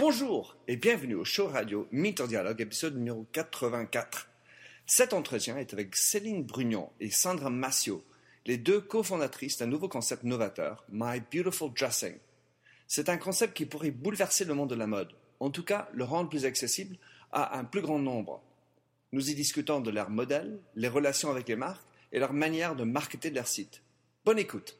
Bonjour et bienvenue au show radio Minter Dialogue, épisode numéro 84. Cet entretien est avec Céline Brugnon et Sandra Massio, les deux cofondatrices d'un nouveau concept novateur, My Beautiful Dressing. C'est un concept qui pourrait bouleverser le monde de la mode, en tout cas le rendre plus accessible à un plus grand nombre. Nous y discutons de leurs modèles, les relations avec les marques et leur manière de marketer leur site. Bonne écoute.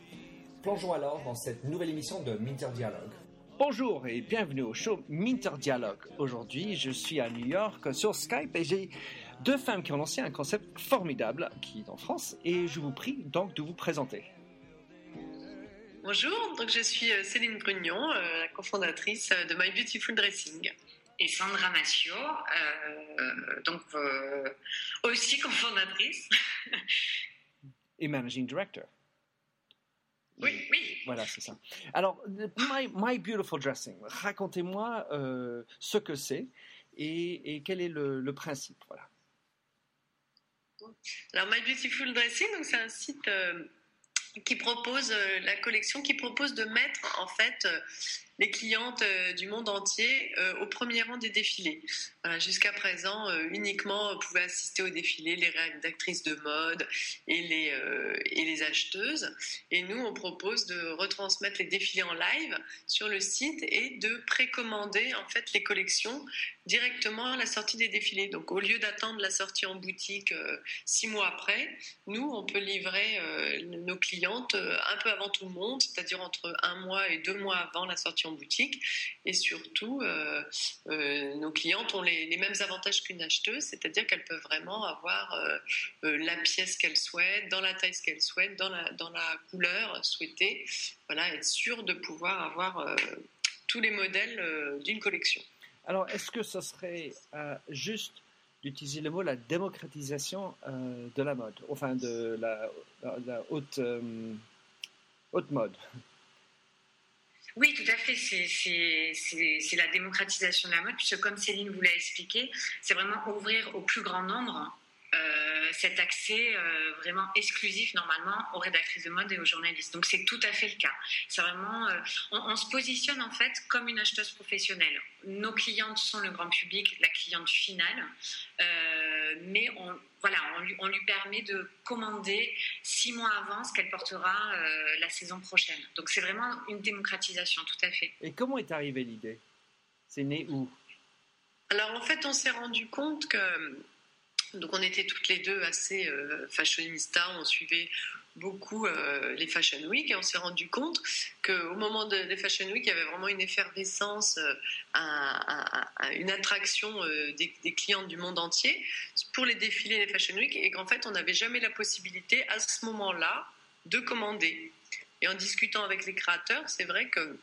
Plongeons alors dans cette nouvelle émission de Minter Dialogue. Bonjour et bienvenue au show Minter Dialogue. Aujourd'hui, je suis à New York sur Skype et j'ai deux femmes qui ont lancé un concept formidable qui est en France et je vous prie donc de vous présenter. Bonjour, donc je suis euh, Céline Brugnon, euh, la cofondatrice euh, de My Beautiful Dressing. Et Sandra Massio, euh, donc euh, aussi cofondatrice. Et managing director. Oui, oui. Voilà, c'est ça. Alors, My, My Beautiful Dressing, racontez-moi euh, ce que c'est et, et, quel est le, le principe. Voilà. Alors, My Beautiful Dressing, c'est un site euh, qui propose euh, la collection, qui propose de mettre en fait les clientes euh, du monde entier euh, au premier rang des défilés. Jusqu'à présent, euh, uniquement pouvaient assister aux défilés les rédactrices de mode et les, et les acheteuses. Et nous, on propose de retransmettre les défilés en live sur le site et de précommander en fait les collections directement à la sortie des défilés. Donc, au lieu d'attendre la sortie en boutique six mois après, nous, on peut livrer nos clientes un peu avant tout le monde, c'est-à-dire entre un mois et deux mois avant la sortie en boutique. Et surtout, euh, euh, nos clientes ont les, mêmes avantages qu'une acheteuse, c'est-à-dire qu'elles peuvent vraiment avoir euh, la pièce qu'elles souhaitent, dans la taille qu'elles souhaitent, dans la, dans la couleur souhaitée. Voilà, être sûr de pouvoir avoir tous les modèles d'une collection. Alors, est-ce que ce serait juste d'utiliser le mot la démocratisation de la mode, enfin de la, la, haute, haute mode? Oui, tout à fait. C'est- la démocratisation de la mode, puisque comme Céline vous l'a expliqué, c'est vraiment ouvrir au plus grand nombre euh, cet accès euh, vraiment exclusif normalement aux rédactrices de mode et aux journalistes. Donc c'est tout à fait le cas. C'est vraiment, euh, on, on se positionne en fait comme une acheteuse professionnelle. Nos clientes sont le grand public, la cliente finale, mais on, voilà, on lui, on lui permet de commander six mois avant ce qu'elle portera euh, la saison prochaine. Donc c'est vraiment une démocratisation, tout à fait. Et comment est arrivée l'idée? C'est né où? Alors en fait, on s'est rendu compte que donc on était toutes les deux assez euh, fashionistas, on suivait beaucoup euh, les Fashion Week et on s'est rendu compte qu'au moment de- des Fashion Week, il y avait vraiment une effervescence, euh, un- un- un- une attraction euh, des, des clientes du monde entier pour les défilés des Fashion Week et qu'en fait on n'avait jamais la possibilité à ce moment-là de commander. Et en discutant avec les créateurs, c'est vrai que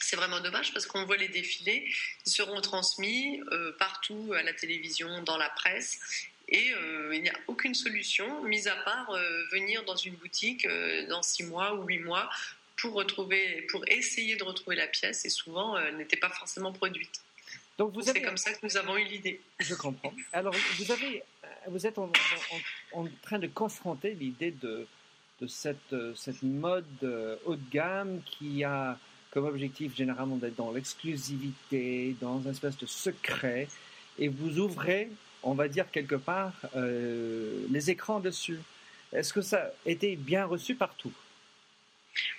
c'est vraiment dommage parce qu'on voit les défilés, ils seront transmis partout à la télévision, dans la presse, et euh, il n'y a aucune solution, mis à part euh, venir dans une boutique euh, dans six mois ou huit mois pour retrouver, pour essayer de retrouver la pièce, et souvent n'était pas forcément produite. Donc vous C'est avez, comme ça que nous avons eu l'idée. je comprends. Alors vous avez, vous êtes en, en- en train de confronter l'idée de, de cette, cette mode haut de gamme qui a comme objectif généralement d'être dans l'exclusivité, dans un espèce de secret, et vous ouvrez, on va dire quelque part, euh, les écrans dessus. Est-ce que ça a été bien reçu partout?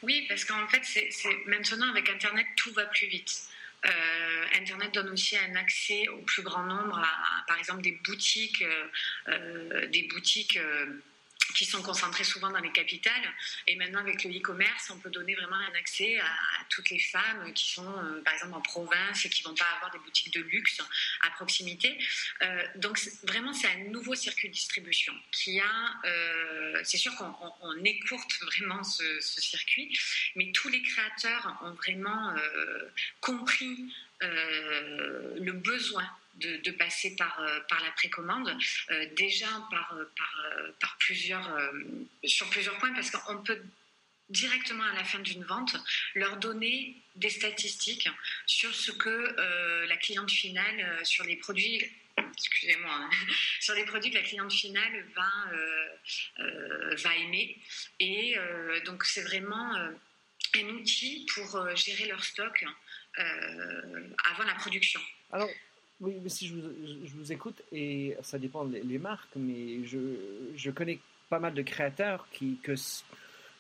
Oui, parce qu'en fait, c'est maintenant avec Internet, tout va plus vite. Euh, Internet donne aussi un accès au plus grand nombre, par exemple des boutiques, euh, des boutiques qui sont concentrés souvent dans les capitales. Et maintenant, avec le e-commerce, on peut donner vraiment un accès à, toutes les femmes qui sont, euh, par exemple, en province et qui ne vont pas avoir des boutiques de luxe à proximité. Euh, donc, vraiment, c'est un nouveau circuit de distribution qui a. Euh, c'est sûr qu'on écourte vraiment ce, ce, circuit, mais tous les créateurs ont vraiment compris le besoin de, passer par, euh, par la précommande, euh, déjà par, euh, plusieurs, sur plusieurs points, parce qu'on peut directement à la fin d'une vente leur donner des statistiques sur ce que la cliente finale, sur les produits excusez-moi, hein, sur les produits que la cliente finale va, aimer. Et donc, c'est vraiment un outil pour gérer leur stock avant la production. Oui, mais si je vous, écoute, et ça dépend des marques, mais je, connais pas mal de créateurs qui, que,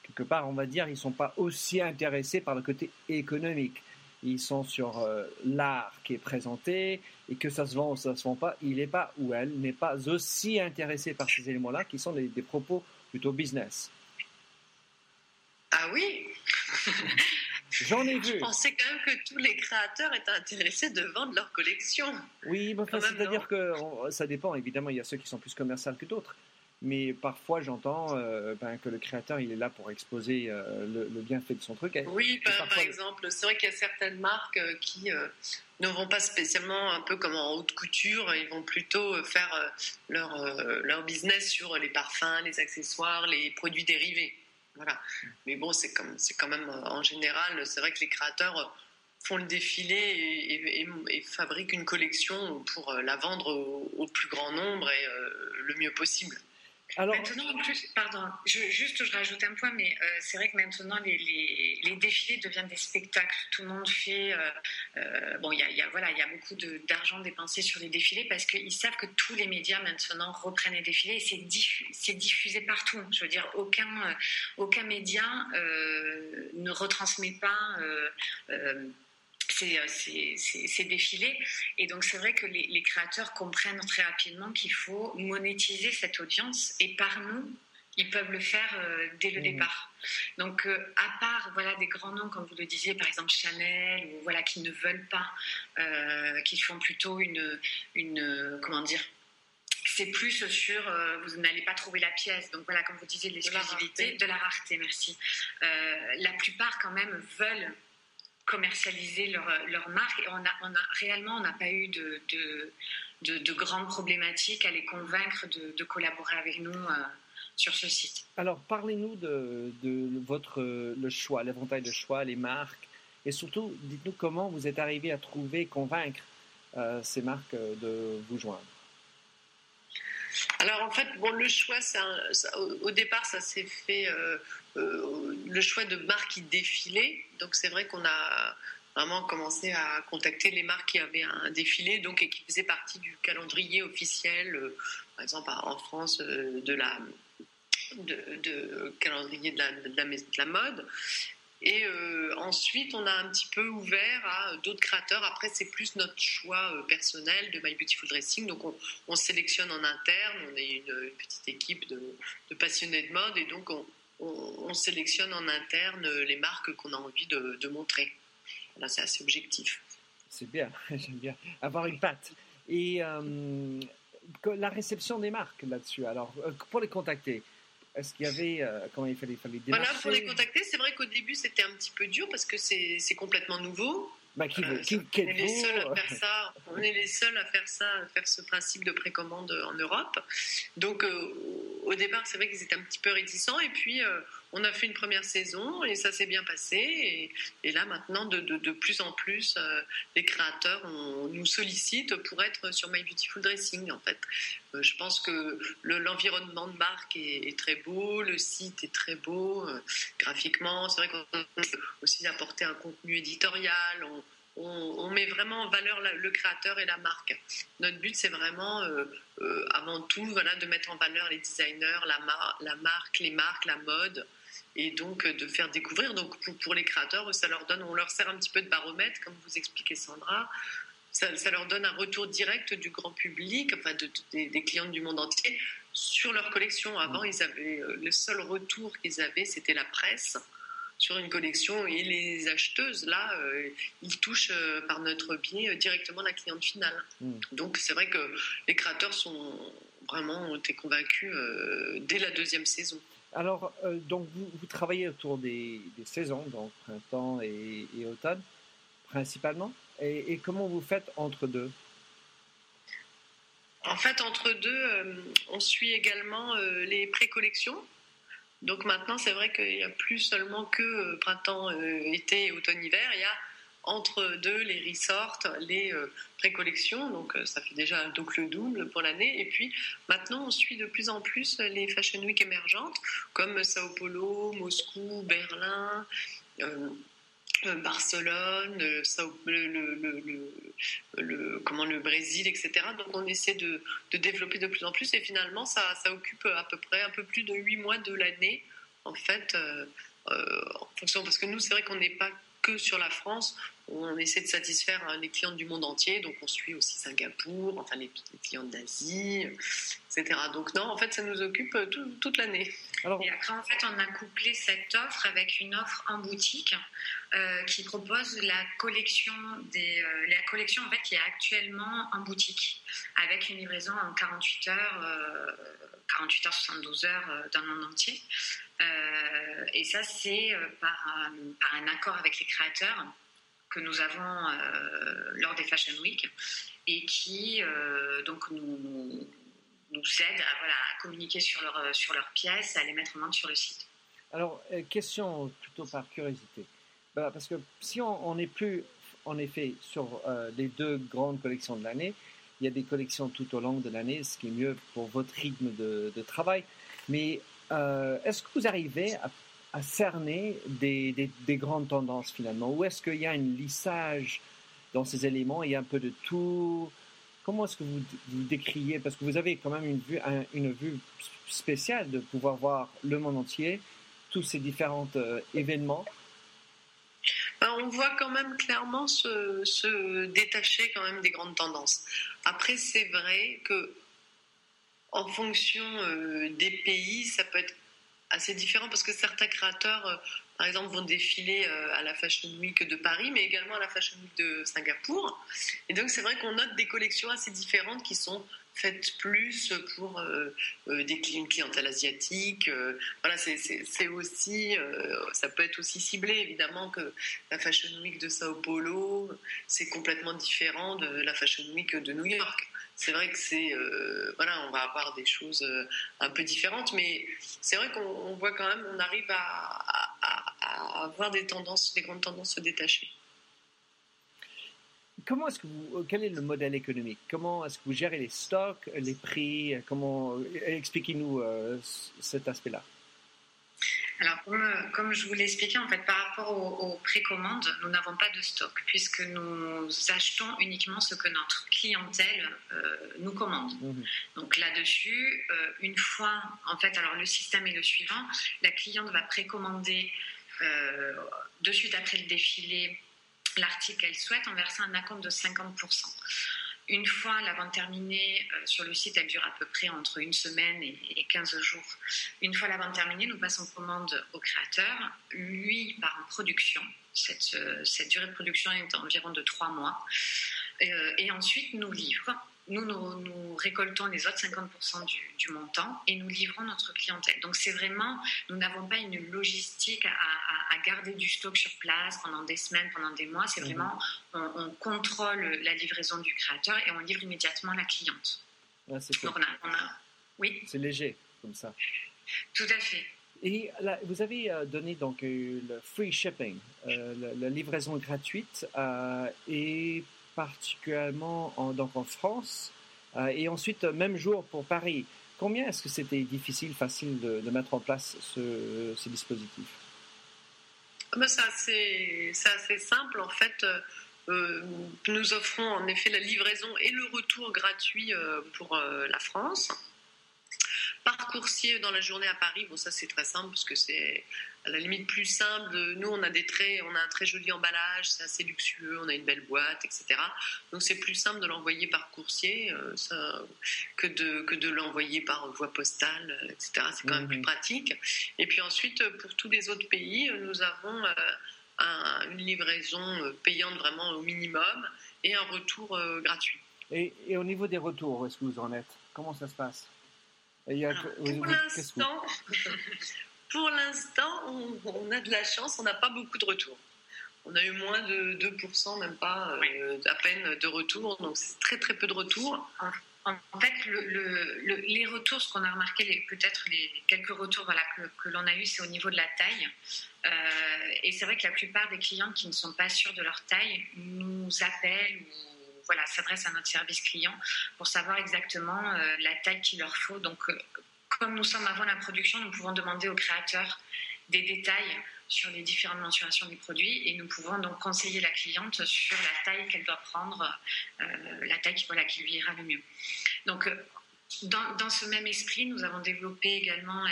quelque part, on va dire, ils ne sont pas aussi intéressés par le côté économique. Ils sont sur euh, l'art qui est présenté, et que ça se vend ou ça se vend pas, il n'est pas, ou elle n'est pas aussi intéressé par ces éléments-là, qui sont des propos plutôt business. Ah oui? J'en ai vu. Je pensais quand même que tous les créateurs étaient intéressés de vendre leur collection. Oui, c'est-à-dire que ça dépend. Évidemment, il y a ceux qui sont plus commerciaux que d'autres. Mais parfois, j'entends euh, ben, que le créateur, il est là pour exposer euh, le, bienfait de son truc. Oui, ben, par exemple, c'est vrai qu'il y a certaines marques euh, qui ne vont pas spécialement un peu comme en haute couture. Ils vont plutôt faire leur, leur business sur les parfums, les accessoires, les produits dérivés. Mais bon, c'est quand même euh, en général, c'est vrai que les créateurs euh, font le défilé et, fabriquent une collection pour euh, la vendre au, plus grand nombre et le mieux possible. Maintenant, en plus, pardon, juste je rajoute un point, mais euh, c'est vrai que maintenant les, défilés deviennent des spectacles. Tout le monde fait. Euh, euh, bon, il y a, voilà, il y a beaucoup d'argent dépensé sur les défilés parce qu'ils savent que tous les médias maintenant reprennent les défilés et c'est diffusé, partout. Je veux dire, aucun média ne retransmet pas ces, ces, défilés. Et donc c'est vrai que les, créateurs comprennent très rapidement qu'il faut monétiser cette audience et par nous, ils peuvent le faire euh, dès le mmh. départ. Donc, euh, à part voilà des grands noms comme vous le disiez, par exemple Chanel, ou voilà qui ne veulent pas, euh, qui font plutôt une, une comment dire, c'est plus sur vous n'allez pas trouver la pièce. Donc voilà, comme vous disiez, l'exclusivité, de la rareté, merci. la plupart quand même veulent commercialiser leur, leur, marque. Et on a, on a réellement, on n'a pas eu de, de, de, grandes problématiques à les convaincre de, collaborer avec nous euh, sur ce site. Alors, parlez-nous de, votre le choix, l'éventail de choix, les marques, et surtout, dites-nous comment vous êtes arrivé à trouver, convaincre euh, ces marques de vous joindre. Alors en fait, bon, le choix, au, départ, ça s'est fait euh, euh, le choix de marques qui défilaient. Donc c'est vrai qu'on a vraiment commencé à contacter les marques qui avaient un défilé, donc et qui faisaient partie du calendrier officiel, euh, par exemple en France de la de, calendrier de la, de la, mode. Et euh, ensuite, on a un petit peu ouvert à d'autres créateurs. Après, c'est plus notre choix euh, personnel de My Beautiful Dressing. Donc, on, sélectionne en interne. On est une, petite équipe de, passionnés de mode. Et donc, on, sélectionne en interne les marques qu'on a envie de, montrer. C'est assez objectif. C'est bien, j'aime bien. Avoir une patte. Et euh, la réception des marques là-dessus. Alors, pour les contacter, est-ce qu'il y avait, euh, comment il fallait, il fallait démarcher Voilà, pour les contacter, c'est vrai qu'au début c'était un petit peu dur parce que c'est complètement nouveau. Bah, qui, euh, qui, on est les seuls à faire ça. On est les seuls à faire ça, à faire ce principe de précommande en Europe. Donc, euh, au départ, c'est vrai qu'ils étaient un petit peu réticents. Et puis, on a fait une première saison et ça s'est bien passé. Et, là, maintenant, de, plus en plus, euh, les créateurs nous sollicitent pour être sur My Beautiful Dressing. En fait, euh, je pense que l'environnement de marque est, très beau, le site est très beau euh, graphiquement. C'est vrai qu'on peut aussi apporter un contenu éditorial. On, on, met vraiment en valeur le créateur et la marque. Notre but, c'est vraiment, avant tout, voilà, de mettre en valeur les designers, la, la marque, les marques, la mode, et donc euh, de faire découvrir. Donc pour, les créateurs, ça leur donne, on leur sert un petit peu de baromètre, comme vous expliquez Sandra. Ça, leur donne un retour direct du grand public, enfin des, clients du monde entier, sur leur collection. Avant, ils avaient le seul retour qu'ils avaient, c'était la presse sur une collection et les acheteuses, là, ils touchent par notre biais directement la cliente finale. Hmm. Donc c'est vrai que les créateurs sont vraiment été convaincus dès la deuxième saison. Alors, donc vous, travaillez autour des, saisons, donc printemps et, automne, principalement. et, comment vous faites entre deux? En fait, entre deux, euh, on suit également euh, les pré-collections. Donc maintenant, c'est vrai qu'il n'y a plus seulement que euh, printemps, été, automne, hiver. Il y a entre deux les resorts, les pré-collections. Donc ça fait déjà un double double pour l'année. Et puis maintenant, on suit de plus en plus les Fashion Week émergentes comme Sao Paulo, Moscou, Berlin. Euh, Barcelone, euh, le, le, comment, le Brésil, etc. Donc on essaie de, développer de plus en plus et finalement ça, ça, occupe à peu près un peu plus de huit mois de l'année en fait, euh, en fonction parce que nous c'est vrai qu'on n'est pas que sur la France, on essaie de satisfaire hein, les clients du monde entier, donc on suit aussi Singapour, enfin les, clients d'Asie, etc. Donc non, en fait, ça nous occupe euh, toute l'année. Et après, en fait, on a couplé cette offre avec une offre en boutique euh, qui propose la collection des, euh, la collection en fait qui est actuellement en boutique avec une livraison en 48 heures, 48 heures, 72 heures dans le monde entier. et ça, c'est par, par un accord avec les créateurs que nous avons euh, lors des Fashion Week et qui euh, donc nous, nous aident à, voilà, à communiquer sur, leur, sur leurs pièces, à les mettre en vente sur le site. Alors, euh, question plutôt par curiosité. parce que si on n'est plus, en effet, sur les deux grandes collections de l'année, il y a des collections tout au long de l'année, ce qui est mieux pour votre rythme de, de travail. Mais est-ce que vous arrivez à à cerner des, des, grandes tendances finalement Ou est-ce qu'il y a un lissage dans ces éléments Il y a un peu de tout? Comment est-ce que vous, vous décriez? Parce que vous avez quand même une vue, une vue spéciale de pouvoir voir le monde entier, tous ces différents euh, événements. Ben, on voit quand même clairement se, se, détacher quand même des grandes tendances. Après, c'est vrai que en fonction euh, des pays, ça peut être assez différent parce que certains créateurs, euh, par exemple, vont défiler euh, à la Fashion Week de Paris, mais également à la Fashion Week de Singapour. Et donc, c'est vrai qu'on note des collections assez différentes qui sont faites plus pour euh, des une clientèle asiatique. voilà, c'est aussi, ça peut être aussi ciblé évidemment que la Fashion Week de Sao Paulo, c'est complètement différent de la Fashion Week de New York c'est vrai que c'est euh, voilà, on va avoir des choses euh, un peu différentes, mais c'est vrai qu'on voit quand même, on arrive à, avoir des tendances, des grandes tendances se détacher. Comment est-ce que vous, quel est le modèle économique? Comment est-ce que vous gérez les stocks, les prix? Comment expliquez-nous euh, cet aspect-là. Alors, comme, je vous l'ai expliqué, en fait, par rapport aux, précommandes, nous n'avons pas de stock puisque nous achetons uniquement ce que notre clientèle euh, nous commande. Mhm. Donc là-dessus, euh, une fois, en fait, alors le système est le suivant la cliente va précommander euh, de suite après le défilé l'article qu'elle souhaite en versant un acompte de 50%. Une fois la vente terminée, euh, sur le site, elle dure à peu près entre une semaine et, 15 jours. Une fois la vente terminée, nous passons commande au créateur. Lui part en production. Cette, euh, durée de production est environ de trois mois. Euh, et ensuite, nous livre nous, nous, récoltons les autres 50% du, montant et nous livrons notre clientèle. Donc c'est vraiment, nous n'avons pas une logistique à, garder du stock sur place pendant des semaines, pendant des mois. C'est mhm. vraiment, on, contrôle la livraison du créateur et on livre immédiatement la cliente. c'est oui. C'est léger comme ça. Tout à fait. Et vous avez euh, donné donc euh, le free shipping, euh, la, livraison gratuite et particulièrement en, donc en France, euh, et ensuite, même jour pour Paris. Combien est-ce que c'était difficile, facile de, mettre en place ce, ce dispositif? Ah ben C'est assez, simple. En fait, euh, nous offrons en effet la livraison et le retour gratuit euh, pour la France. Par coursier dans la journée à Paris. Bon, ça c'est très simple parce que c'est à la limite plus simple. Nous, on a des traits, on a un très joli emballage, c'est assez luxueux, on a une belle boîte, etc. Donc c'est plus simple de l'envoyer par coursier euh, ça, que de que de l'envoyer par voie postale, etc. C'est quand même plus mhm. pratique. Et puis ensuite, pour tous les autres pays, nous avons euh, une livraison payante vraiment au minimum et un retour gratuit. Et, et, au niveau des retours, où est-ce que vous en êtes? Comment ça se passe? pour l'instant, pour l'instant, on, a de la chance, on n'a pas beaucoup de retours. On a eu moins de 2%, même pas euh, à peine de retours, donc c'est très très peu de retours. En fait, le, les retours, ce qu'on a remarqué, peut-être les quelques retours voilà, que, l'on a eu, c'est au niveau de la taille. Euh, et c'est vrai que la plupart des clients qui ne sont pas sûrs de leur taille nous appellent ou voilà, s'adresse à notre service client pour savoir exactement euh, la taille qu'il leur faut. Donc, euh, comme nous sommes avant la production, nous pouvons demander aux créateurs des détails sur les différentes mensurations du produit et nous pouvons donc conseiller la cliente sur la taille qu'elle doit prendre, euh, la taille voilà, qui lui ira le mieux. Donc, dans, ce même esprit, nous avons développé également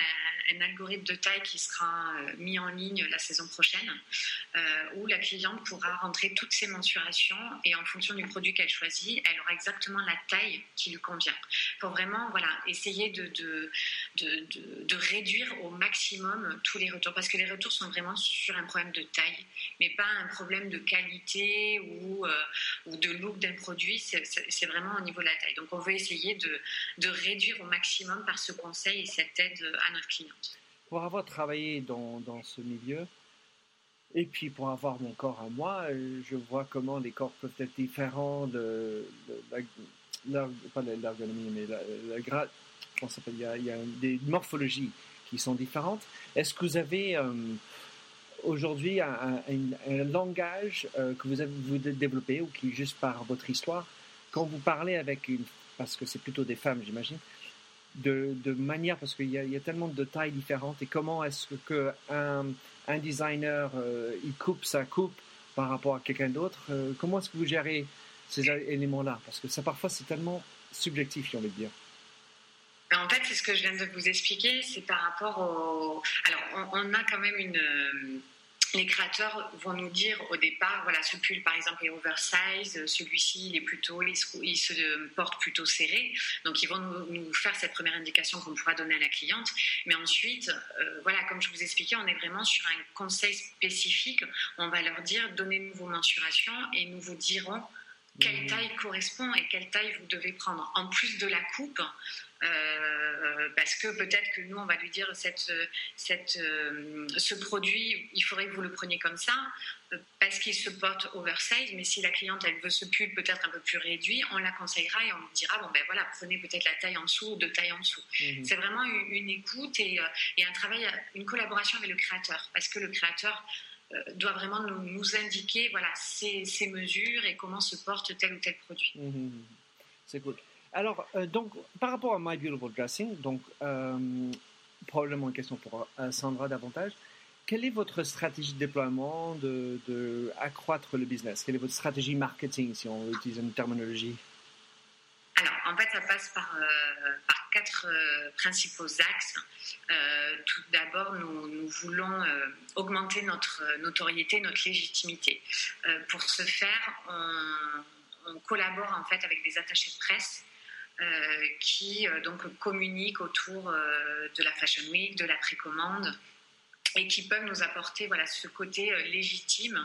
un, algorithme de taille qui sera euh, mis en ligne la saison prochaine, euh, où la cliente pourra rentrer toutes ses mensurations et en fonction du produit qu'elle choisit, elle aura exactement la taille qui lui convient. Pour vraiment voilà, essayer de, de, de, de réduire au maximum tous les retours, parce que les retours sont vraiment sur un problème de taille, mais pas un problème de qualité ou, euh, ou de look d'un produit, c'est vraiment au niveau de la taille. Donc on veut essayer de de réduire au maximum par ce conseil et cette aide à notre cliente. Pour avoir travaillé dans, dans ce milieu, et puis pour avoir mon corps à moi, euh, je vois comment les corps peuvent être différents de, la, pas l'ergonomie, mais la, la il, y a, il y a des morphologies qui sont différentes. Est-ce que vous avez euh, aujourd'hui un, un, langage euh, que vous avez vous développé ou qui juste par votre histoire, quand vous parlez avec une parce que c'est plutôt des femmes, j'imagine, de, manière, parce qu'il y, a tellement de tailles différentes, et comment est-ce que un, designer, euh, il coupe sa coupe par rapport à quelqu'un d'autre, euh, comment est-ce que vous gérez ces éléments-là? Parce que ça, parfois, c'est tellement subjectif, j'ai envie de dire. En fait, c'est ce que je viens de vous expliquer, c'est par rapport au... Alors, on a quand même une les créateurs vont nous dire au départ, voilà, ce pull par exemple est oversize, celui-ci il est plutôt, il se, porte plutôt serré. Donc ils vont nous, faire cette première indication qu'on pourra donner à la cliente. Mais ensuite, euh, voilà, comme je vous expliquais, on est vraiment sur un conseil spécifique. On va leur dire, donnez-nous vos mensurations et nous vous dirons quelle mmh. taille correspond et quelle taille vous devez prendre. En plus de la coupe, euh, parce que peut-être que nous, on va lui dire cette, cette, euh, ce produit, il faudrait que vous le preniez comme ça, euh, parce qu'il se porte oversize, mais si la cliente, elle veut ce pull peut-être un peu plus réduit, on la conseillera et on lui dira, bon ben voilà, prenez peut-être la taille en dessous ou deux tailles en dessous. Mhm. C'est vraiment une, écoute et, et, un travail, une collaboration avec le créateur, parce que le créateur doit vraiment nous, nous indiquer voilà, ses, ses, mesures et comment se porte tel ou tel produit. Mhm. C'est cool. Alors, euh, donc, par rapport à My Beautiful Dressing, donc, euh, probablement une question pour euh, Sandra davantage. Quelle est votre stratégie de déploiement de, de, le business? Quelle est votre stratégie marketing, si on utilise une terminologie? Alors, en fait, ça passe par, par quatre principaux axes. tout d'abord, nous, voulons augmenter notre notoriété, notre légitimité. pour ce faire, on, on collabore en fait avec des attachés de presse qui euh, donc communiquent autour euh, de la Fashion Week, de la précommande et qui peuvent nous apporter voilà ce côté légitime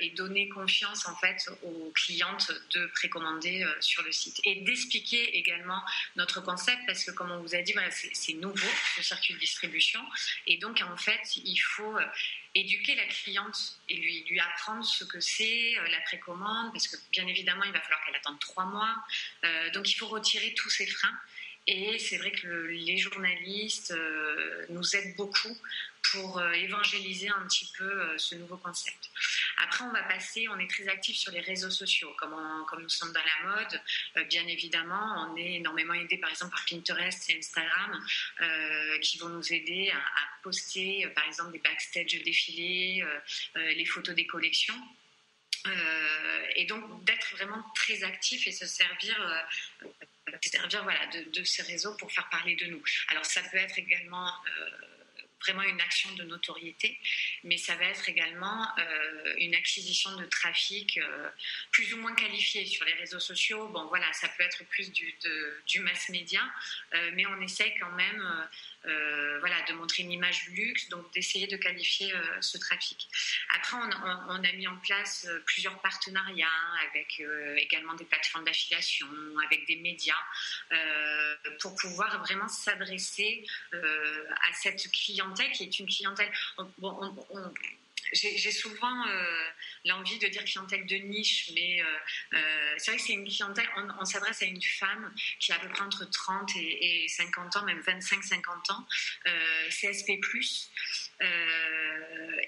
et donner confiance en fait aux clientes de précommander sur le site et d'expliquer également notre concept parce que comme on vous a dit voilà c'est nouveau ce circuit de distribution et donc en fait il faut éduquer la cliente et lui, lui apprendre ce que c'est euh, la précommande, parce que bien évidemment, il va falloir qu'elle attende trois mois. Euh, donc, il faut retirer tous ces freins. Et c'est vrai que les journalistes euh, nous aident beaucoup pour euh, évangéliser un petit peu euh, ce nouveau concept. Après, on va passer, on est très actif sur les réseaux sociaux, comme, comme nous sommes dans la mode, bien évidemment, on est énormément aidé par exemple par Pinterest et Instagram, qui vont nous aider à, poster par exemple des backstage défilés, les photos des collections. et donc d'être vraiment très actif et se servir servir voilà, de, de, ces réseaux pour faire parler de nous. Alors ça peut être également vraiment une action de notoriété, mais ça va être également euh, une acquisition de trafic euh, plus ou moins qualifié sur les réseaux sociaux. Bon, voilà, ça peut être plus du, du mass média, euh, mais on essaie quand même euh, voilà, de montrer une image luxe, donc d'essayer de qualifier euh, ce trafic. Après, on, a mis en place euh, plusieurs partenariats avec également des plateformes d'affiliation, avec des médias, pour pouvoir vraiment s'adresser à cette clientèle qui est une clientèle. J'ai souvent euh, l'envie de dire clientèle de niche, mais euh, euh, c'est vrai que c'est une clientèle, on, s'adresse à une femme qui a à peu près entre 30 et, 50 ans, même 25-50 ans, CSP+,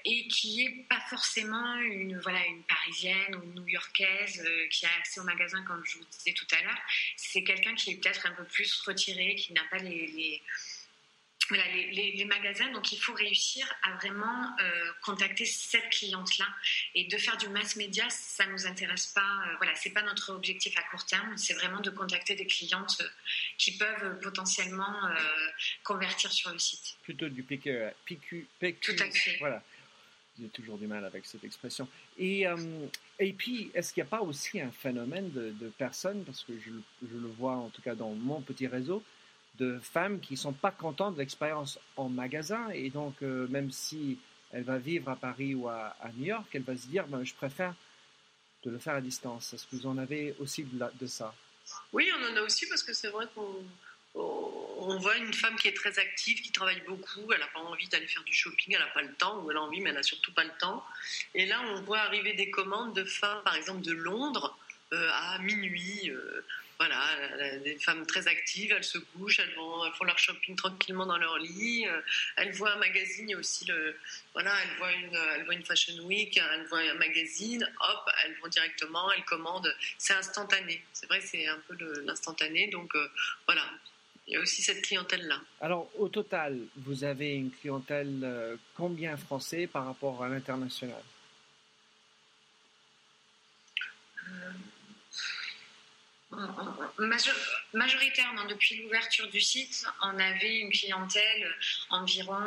et qui est pas forcément une, voilà, une parisienne ou une new-yorkaise qui a accès au magasin, comme je vous disais tout à l'heure. C'est quelqu'un qui est peut-être un peu plus retiré, qui n'a pas les voilà, les, magasins, donc il faut réussir à vraiment euh, contacter cette cliente-là. Et de faire du mass média, ça ne nous intéresse pas. Euh, voilà, c'est pas notre objectif à court terme. C'est vraiment de contacter des clientes euh, qui peuvent potentiellement convertir sur le site. Plutôt du PQ. PQ, PQ Tout à fait. Voilà. J'ai toujours du mal avec cette expression. Et, et puis, est-ce qu'il n'y a pas aussi un phénomène de, de personnes, parce que je, je, le vois en tout cas dans mon petit réseau, de femmes qui sont pas contentes de l'expérience en magasin et donc euh, même si elle va vivre à Paris ou à, New York, elle va se dire ben, je préfère de le faire à distance. Est-ce que vous en avez aussi de, de ça? Oui, on en a aussi parce que c'est vrai qu'on on voit une femme qui est très active, qui travaille beaucoup, elle n'a pas envie d'aller faire du shopping, elle n'a pas le temps, ou elle a envie, mais elle n'a surtout pas le temps. Et là, on voit arriver des commandes de femmes, par exemple de Londres, euh, à minuit, euh, voilà, des femmes très actives, elles se couchent, elles, vont, font leur shopping tranquillement dans leur lit. Euh, elles voient un magazine, il y a aussi le, voilà, elles voient une, elles voient une fashion week, elles voient un magazine, hop, elles vont directement, elles commandent. C'est instantané. C'est vrai, c'est un peu l'instantané. Donc euh, voilà, il y a aussi cette clientèle-là. Alors, au total, vous avez une clientèle euh, combien français par rapport à l'international? Majoritairement, depuis l'ouverture du site, on avait une clientèle environ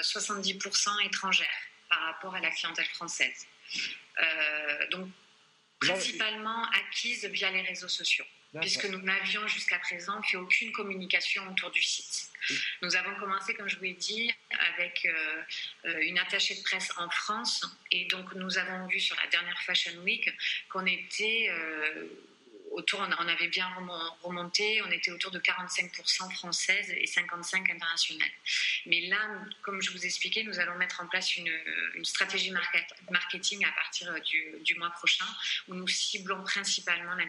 70% euh, étrangère par rapport à la clientèle française. Euh, donc, principalement acquise via les réseaux sociaux, puisque nous n'avions jusqu'à présent fait aucune communication autour du site. Nous avons commencé, comme je vous l'ai dit, avec euh, une attachée de presse en France, et donc nous avons vu sur la dernière Fashion Week qu'on était autour, on avait bien remonté, on était autour de 45% françaises et 55% internationales. Mais là, comme je vous expliquais, nous allons mettre en place une, stratégie marketing à partir du, mois prochain où nous ciblons principalement la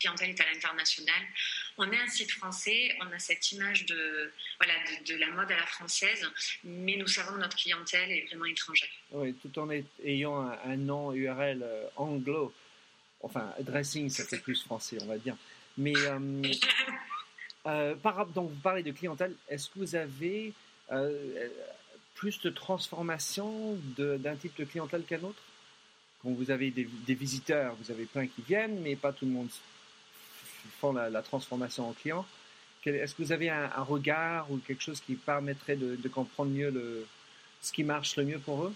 clientèle est à l'international. On est un site français, on a cette image de, voilà, de, la mode à la française, mais nous savons que notre clientèle est vraiment étrangère. Oui, tout en ayant un, nom URL euh, anglo. Enfin, dressing, ça fait plus français, on va dire. Mais euh, euh, par, donc, vous parlez de clientèle. Est-ce que vous avez euh, plus de transformation d'un type de clientèle qu'un autre? Quand vous avez des, visiteurs, vous avez plein qui viennent, mais pas tout le monde font la, transformation en client. Est-ce que vous avez un, regard ou quelque chose qui permettrait de, de comprendre mieux le, ce qui marche le mieux pour eux?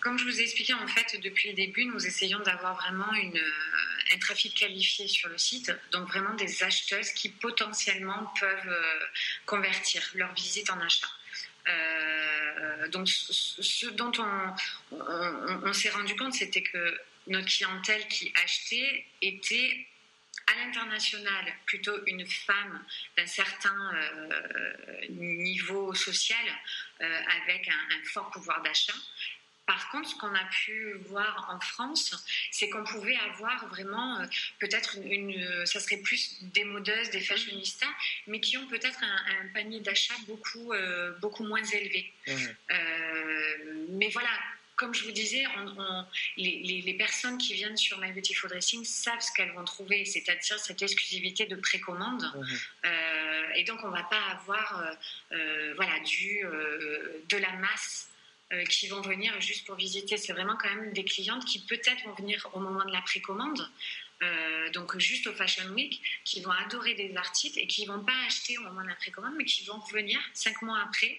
Comme, je vous ai expliqué, en fait, depuis le début, nous essayons d'avoir vraiment euh, un trafic qualifié sur le site, donc vraiment des acheteuses qui potentiellement peuvent euh, convertir leur visite en achat. Euh, donc, ce dont on, on s'est rendu compte, c'était que notre clientèle qui achetait était à l'international, plutôt une femme d'un certain euh, niveau social euh, avec un, fort pouvoir d'achat. Par contre, ce qu'on a pu voir en France, c'est qu'on pouvait avoir vraiment euh, peut-être une, ça serait plus des modeuses, des fashionistas, mais qui ont peut-être un, panier d'achat beaucoup, beaucoup moins élevé. mais voilà, comme je vous disais, les, personnes qui viennent sur My Beautiful Dressing savent ce qu'elles vont trouver, c'est-à-dire cette exclusivité de précommande. Mhm. Euh, et donc, on ne va pas avoir euh, euh, voilà, du, de la masse qui vont venir juste pour visiter. C'est vraiment quand même des clientes qui peut-être vont venir au moment de la précommande. donc juste au Fashion Week, qui vont adorer des articles et qui vont pas acheter au moment de la précommande, mais qui vont revenir cinq mois après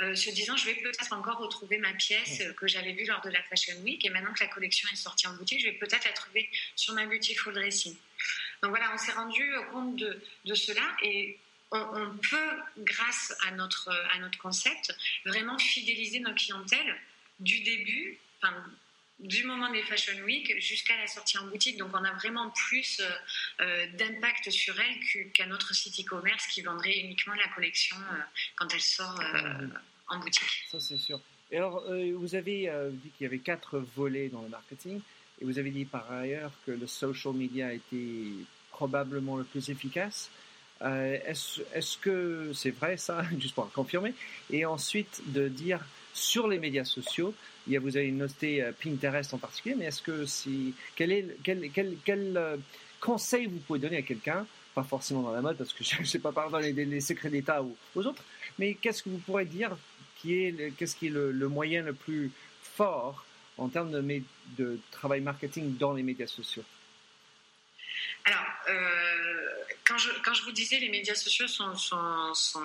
euh, se disant je vais peut-être encore retrouver ma pièce euh, que j'avais vue lors de la Fashion Week et maintenant que la collection est sortie en boutique, je vais peut-être la trouver sur ma Beautiful Dressing. Donc voilà, on s'est rendu compte de, de cela et on, peut, grâce à notre, à notre concept, vraiment fidéliser nos clientèles du début, du moment des Fashion Week jusqu'à la sortie en boutique. Donc, on a vraiment plus euh, d'impact sur elles qu'un autre site e-commerce qui vendrait uniquement la collection euh, quand elle sort euh, en boutique. Ça, c'est sûr. Et alors, vous avez dit qu'il y avait quatre volets dans le marketing et vous avez dit par ailleurs que le social media était probablement le plus efficace. Est-ce est que c'est vrai ça, juste pour confirmer Et ensuite, de dire sur les médias sociaux, vous avez noté euh, Pinterest en particulier, mais est-ce que si quel est quel, quel, quel euh, conseil vous pouvez donner à quelqu'un, pas forcément dans la mode parce que je ne sais pas parler des secrets d'État ou aux autres, mais qu'est-ce que vous pourrez dire qui est qu'est-ce qui est le, moyen le plus fort en termes de, de travail marketing dans les médias sociaux? Alors, euh, quand, je, quand je vous disais les médias sociaux sont, sont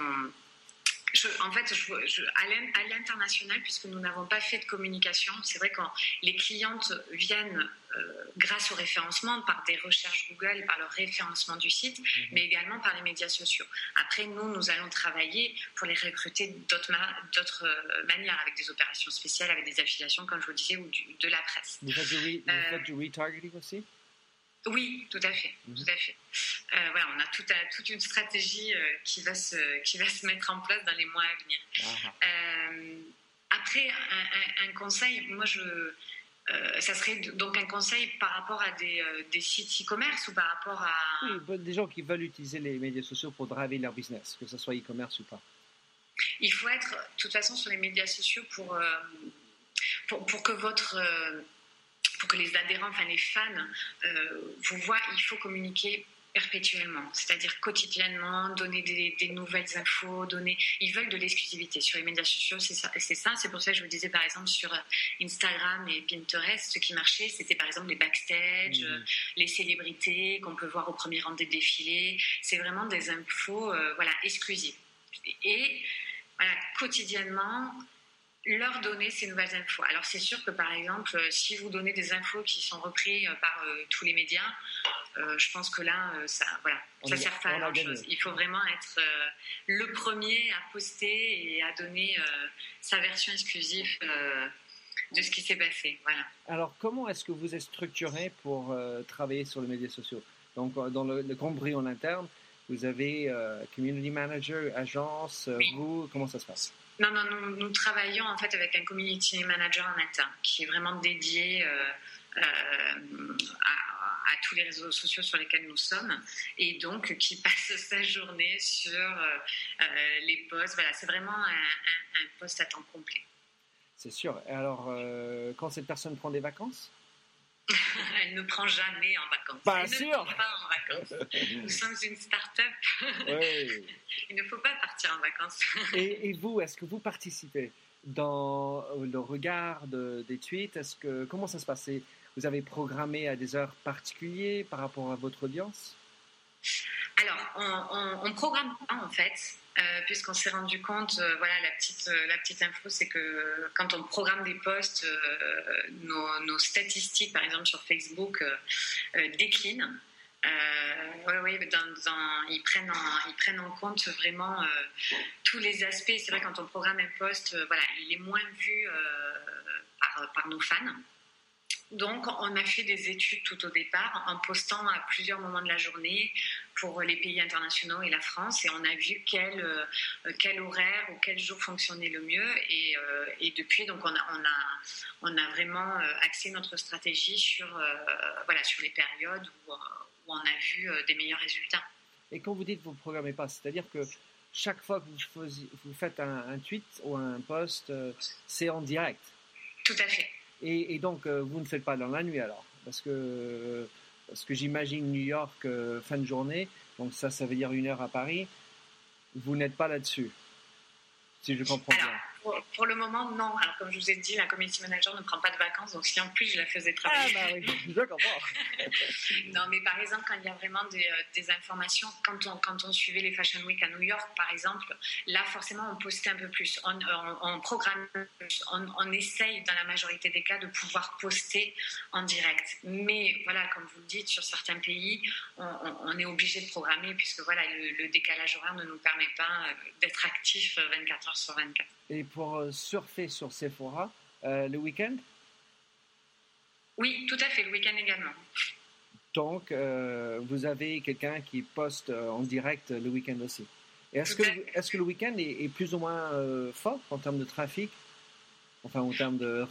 en fait, je, à l'international, puisque nous n'avons pas fait de communication, c'est vrai que les clientes viennent euh, grâce au référencement, par des recherches Google, par le référencement du site, mhm. mais également par les médias sociaux. Après, nous, nous allons travailler pour les recruter d'autres euh, manières, avec des opérations spéciales, avec des affiliations, comme je vous disais, ou de la presse. Vous faites euh, du retargeting aussi? Oui, tout à fait, tout à fait. Euh, voilà, on a tout toute une stratégie euh, qui, va se, qui va se mettre en place dans les mois à venir. Euh, après, un, conseil, moi je, ça serait donc un conseil par rapport à des, des sites e-commerce ou par rapport à... Oui, des gens qui veulent utiliser les médias sociaux pour driver leur business, que ce soit e-commerce ou pas. Il faut être, de toute façon, sur les médias sociaux pour, pour, pour, que votre pour que les adhérents, enfin les fans, euh, vous voient, il faut communiquer perpétuellement, c'est-à-dire quotidiennement, donner des, nouvelles infos, donner. Ils veulent de l'exclusivité sur les médias sociaux, c'est ça. C'est ça. C'est pour ça que je vous disais par exemple sur Instagram et Pinterest, ce qui marchait, c'était par exemple les backstage, mmh. les célébrités qu'on peut voir au premier rang des défilés. C'est vraiment des infos, euh, voilà, exclusives. Et voilà, quotidiennement, leur donner ces nouvelles infos. Alors c'est sûr que par exemple, euh, si vous donnez des infos qui sont reprises euh, par euh, tous les médias, je pense que là, ça, voilà, ça sert pas à grand chose. Il faut vraiment être le premier à poster et à donner sa version exclusive de ce qui s'est passé. Voilà. Alors comment est-ce que vous êtes structuré pour travailler sur les médias sociaux? Donc dans le, le en interne, vous avez community manager, agence, vous, comment ça se passe? Non, non, nous, travaillons en fait avec un community manager en interne qui est vraiment dédié euh, euh, à, tous les réseaux sociaux sur lesquels nous sommes et donc qui passe sa journée sur euh, les posts. Voilà, c'est vraiment un, un, poste à temps complet. C'est sûr. Et alors, quand cette personne prend des vacances? Elle ne prend jamais en vacances. Pas sûr. Ne prend pas en vacances. Nous sommes une start-up. Oui. Il ne faut pas partir en vacances. et, vous, est-ce que vous participez dans le regard des tweets? Est-ce que comment ça se passe? Vous avez programmé à des heures particulières par rapport à votre audience? Alors, on, on, programme pas en fait. Euh, puisqu'on s'est rendu compte, euh, voilà, la petite, euh, la petite info, c'est que quand on programme des posts, nos, statistiques, par exemple sur Facebook, déclinent. Oui, oui, ils, prennent en, ils prennent en compte vraiment tous les aspects. C'est vrai, quand on programme un post, voilà, il est moins vu par, nos fans. Donc, on a fait des études tout au départ en postant à plusieurs moments de la journée pour les pays internationaux et la France et on a vu quel, euh, horaire ou quel jour fonctionnait le mieux et, euh, depuis donc on a, on a, vraiment euh, axé notre stratégie sur, voilà, sur les périodes où, où, on a vu des meilleurs résultats. Et quand vous dites vous ne programmez pas, c'est-à-dire que chaque fois que vous, vous faites un, un, tweet ou un post, c'est en direct Tout à fait. Et, donc, euh, vous ne faites pas dans la nuit alors Parce que, parce que j'imagine New York euh, fin de journée, donc ça, ça veut dire une heure à Paris. Vous n'êtes pas là-dessus, si je comprends bien. Pour, le moment, non. Alors, comme je vous ai dit, la community manager ne prend pas de vacances, donc si en plus je la faisais travailler. Ah, bah oui, non, mais par exemple, quand il y a vraiment des, euh, des, informations, quand on, quand on suivait les Fashion Week à New York, par exemple, là, forcément, on postait un peu plus. On, on, programme plus. On, on, essaye, dans la majorité des cas, de pouvoir poster en direct. Mais voilà, comme vous le dites, sur certains pays, on, est obligé de programmer, puisque voilà, le, le décalage horaire ne nous permet pas euh, d'être actif 24 heures sur 24 et pour euh, surfer sur Sephora euh, le week-end? Oui, tout à fait, le week-end également. Donc, euh, vous avez quelqu'un qui poste en direct le week-end aussi. Est-ce que, est que, le week-end est, plus ou moins fort en termes de trafic, enfin en termes de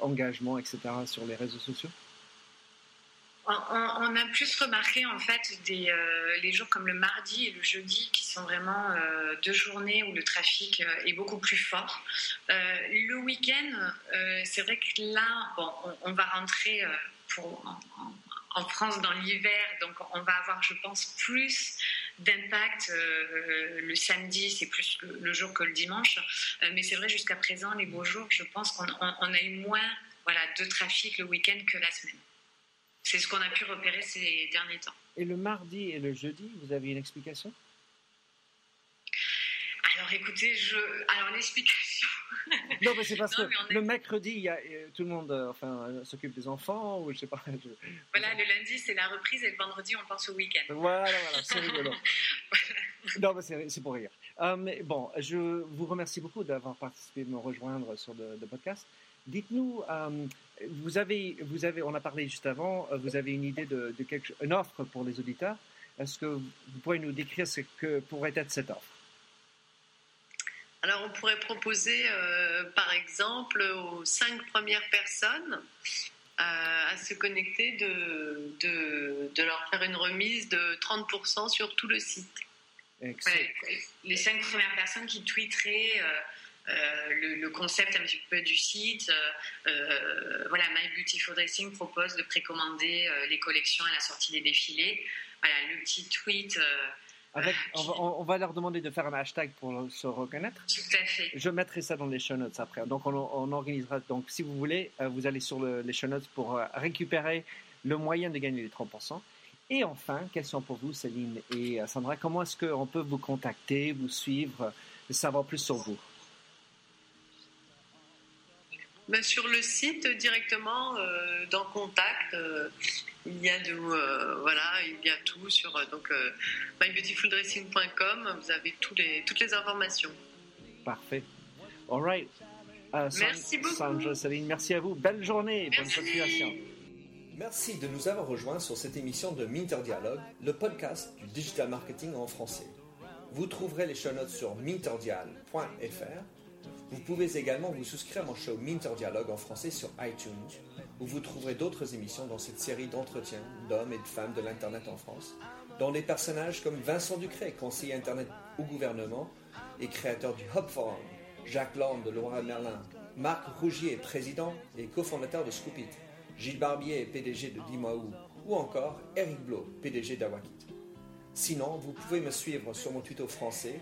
engagement, etc. sur les réseaux sociaux? On, a plus remarqué en fait euh, les jours comme le mardi et le jeudi qui sont vraiment euh, deux journées où le trafic euh, est beaucoup plus fort. le week-end, c'est vrai que là, bon, on, va rentrer en, France dans l'hiver, donc on va avoir, je pense, plus d'impact le samedi, c'est plus le, jour que le dimanche. mais c'est vrai, jusqu'à présent, les beaux jours, je pense qu'on a eu moins voilà, de trafic le week-end que la semaine. C'est ce qu'on a pu repérer ces derniers temps. Et le mardi et le jeudi, vous avez une explication? Alors écoutez, je... alors l'explication. non, mais c'est parce que le mercredi, il y a, euh, tout le monde euh, enfin, euh, s'occupe des enfants, ou je sais pas. Voilà, le lundi, c'est la reprise, et le vendredi, on pense au week-end. Voilà, voilà, c'est rigolo. Non, mais c'est pour rire. mais bon, je vous remercie beaucoup d'avoir participé, de me rejoindre sur le, le podcast. Dites-nous, euh, vous avez, vous avez, on a parlé juste avant, euh, vous avez une idée de, quelque, une offre pour les auditeurs. Est-ce que vous pourriez nous décrire ce que pourrait être cette offre? Alors, on pourrait proposer, euh, par exemple, aux cinq premières personnes à se connecter, de, de, de, leur faire une remise de 30% sur tout le site. les cinq premières personnes qui tweeteraient euh, le, concept un petit peu du site. Euh, euh, voilà, My Beautiful Dressing propose de précommander les collections à la sortie des défilés. Voilà, le petit tweet. Avec, on, va, leur demander de faire un hashtag pour se reconnaître. Tout à fait. Je mettrai ça dans les show notes après. Donc on, organisera. Donc si vous voulez, vous allez sur les show notes pour récupérer le moyen de gagner les 30%. Et enfin, question pour vous, Céline et Sandra, comment est-ce qu'on peut vous contacter, vous suivre, savoir plus sur vous? Ben, Sur le site directement, euh, dans Contact, euh, il y a de, euh, voilà, il y a tout sur donc mybeautifuldressing.com. Vous avez tous les, toutes les informations. Parfait. All right. merci beaucoup. Sandra, Céline, merci à vous. Belle journée. Bonne continuation. Merci de nous avoir rejoints sur cette émission de Minter Dialogue, le podcast du digital marketing en français. Vous trouverez les show notes sur minterdial.fr vous pouvez également vous souscrire à mon show Minter Dialogue en français sur iTunes, où vous trouverez d'autres émissions dans cette série d'entretiens d'hommes et de femmes de l'Internet en France, dont des personnages comme Vincent Ducret, conseiller Internet au gouvernement et créateur du Hub Forum, Jacques Land de Laura Merlin, Marc Rougier, président et cofondateur de Scoopit, Gilles Barbier, PDG de Dimaou, ou encore Eric Blo, PDG d'Awakit. Sinon, vous pouvez me suivre sur mon Twitter français,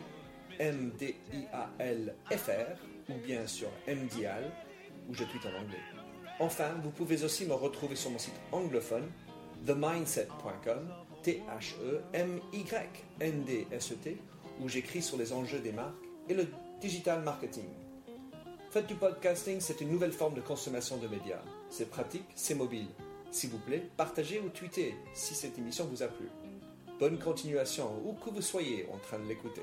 MDIALFR, ou bien sur MDIAL, où je tweete en anglais. Enfin, vous pouvez aussi me retrouver sur mon site anglophone, themindset.com, T-H-E-M-Y-N-D-S-E-T, où j'écris sur les enjeux des marques et le digital marketing. Faites du podcasting, c'est une nouvelle forme de consommation de médias. C'est pratique, c'est mobile. S'il vous plaît, partagez ou tweetez si cette émission vous a plu. Bonne continuation, où que vous soyez en train de l'écouter.